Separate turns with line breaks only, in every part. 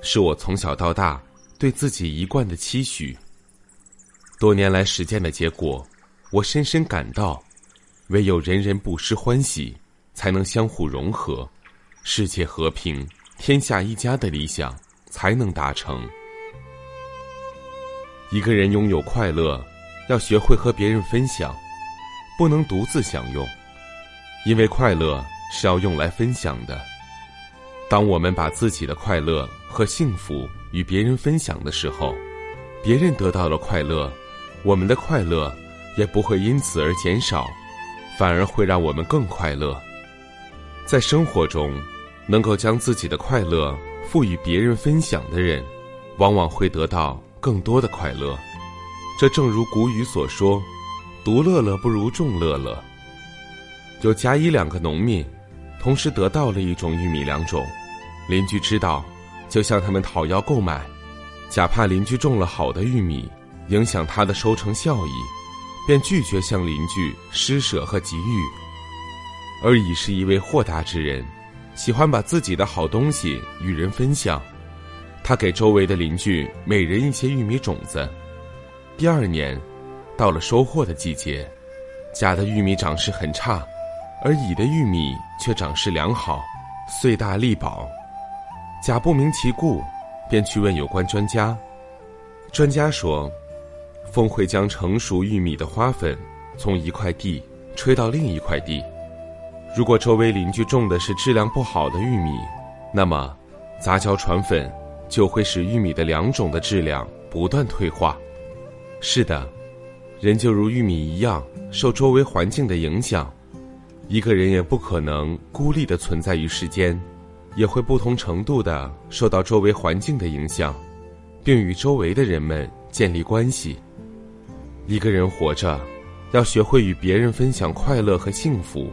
是我从小到大对自己一贯的期许。多年来实践的结果，我深深感到。唯有人人不失欢喜，才能相互融合，世界和平、天下一家的理想才能达成。一个人拥有快乐，要学会和别人分享，不能独自享用，因为快乐是要用来分享的。当我们把自己的快乐和幸福与别人分享的时候，别人得到了快乐，我们的快乐也不会因此而减少。反而会让我们更快乐。在生活中，能够将自己的快乐赋予别人分享的人，往往会得到更多的快乐。这正如古语所说：“独乐乐不如众乐乐。”有甲乙两个农民，同时得到了一种玉米两种。邻居知道，就向他们讨要购买。甲怕邻居种了好的玉米，影响他的收成效益。便拒绝向邻居施舍和给予，而乙是一位豁达之人，喜欢把自己的好东西与人分享。他给周围的邻居每人一些玉米种子。第二年，到了收获的季节，甲的玉米长势很差，而乙的玉米却长势良好，穗大力饱。甲不明其故，便去问有关专家。专家说。风会将成熟玉米的花粉从一块地吹到另一块地。如果周围邻居种的是质量不好的玉米，那么杂交传粉就会使玉米的两种的质量不断退化。是的，人就如玉米一样，受周围环境的影响。一个人也不可能孤立的存在于世间，也会不同程度的受到周围环境的影响，并与周围的人们建立关系。一个人活着，要学会与别人分享快乐和幸福。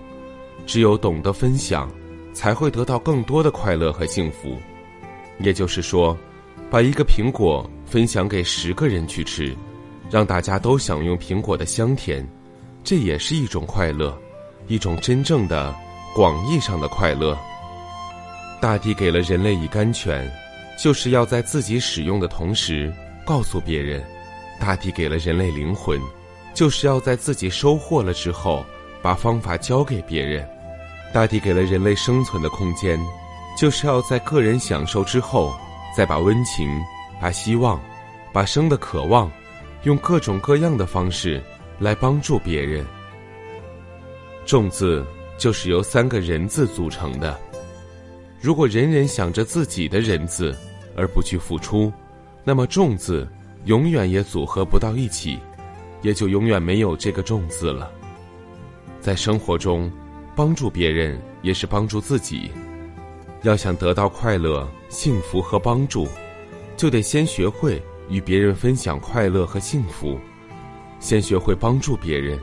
只有懂得分享，才会得到更多的快乐和幸福。也就是说，把一个苹果分享给十个人去吃，让大家都享用苹果的香甜，这也是一种快乐，一种真正的广义上的快乐。大地给了人类以甘泉，就是要在自己使用的同时，告诉别人。大地给了人类灵魂，就是要在自己收获了之后，把方法教给别人。大地给了人类生存的空间，就是要在个人享受之后，再把温情、把希望、把生的渴望，用各种各样的方式来帮助别人。众字就是由三个人字组成的。如果人人想着自己的人字，而不去付出，那么重字。永远也组合不到一起，也就永远没有这个“重”字了。在生活中，帮助别人也是帮助自己。要想得到快乐、幸福和帮助，就得先学会与别人分享快乐和幸福，先学会帮助别人。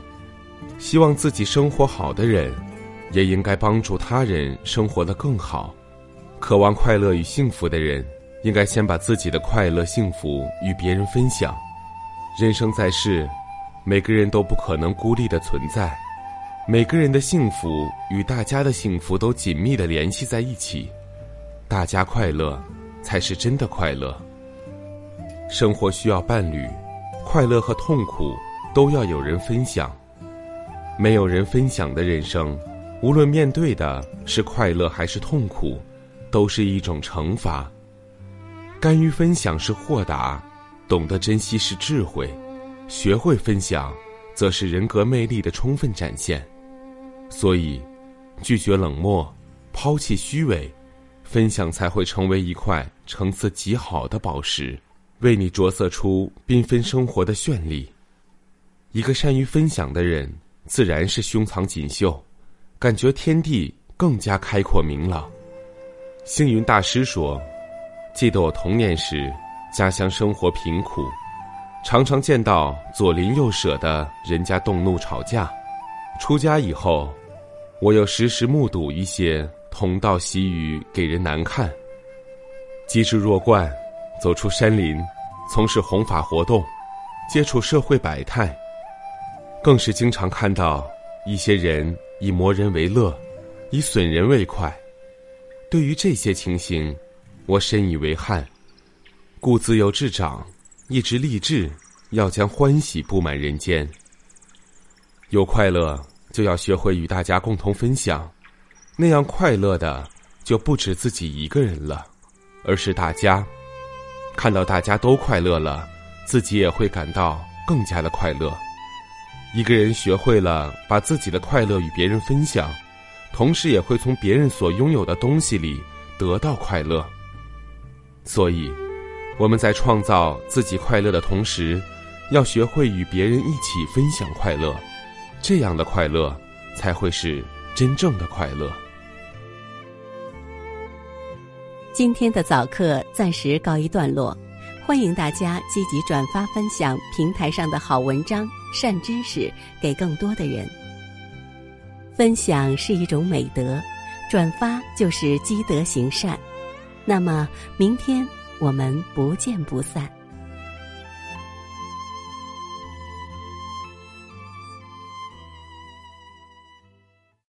希望自己生活好的人，也应该帮助他人生活的更好。渴望快乐与幸福的人。应该先把自己的快乐、幸福与别人分享。人生在世，每个人都不可能孤立的存在，每个人的幸福与大家的幸福都紧密的联系在一起。大家快乐，才是真的快乐。生活需要伴侣，快乐和痛苦都要有人分享。没有人分享的人生，无论面对的是快乐还是痛苦，都是一种惩罚。甘于分享是豁达，懂得珍惜是智慧，学会分享，则是人格魅力的充分展现。所以，拒绝冷漠，抛弃虚伪，分享才会成为一块层次极好的宝石，为你着色出缤纷生活的绚丽。一个善于分享的人，自然是胸藏锦绣，感觉天地更加开阔明朗。星云大师说。记得我童年时，家乡生活贫苦，常常见到左邻右舍的人家动怒吵架。出家以后，我又时时目睹一些同道习语给人难看。机智若灌，走出山林，从事弘法活动，接触社会百态，更是经常看到一些人以磨人为乐，以损人为快。对于这些情形，我深以为憾，故自幼至长，一直立志要将欢喜布满人间。有快乐，就要学会与大家共同分享，那样快乐的就不止自己一个人了，而是大家。看到大家都快乐了，自己也会感到更加的快乐。一个人学会了把自己的快乐与别人分享，同时也会从别人所拥有的东西里得到快乐。所以，我们在创造自己快乐的同时，要学会与别人一起分享快乐。这样的快乐，才会是真正的快乐。
今天的早课暂时告一段落，欢迎大家积极转发分享平台上的好文章、善知识给更多的人。分享是一种美德，转发就是积德行善。那么，明天我们不见不散。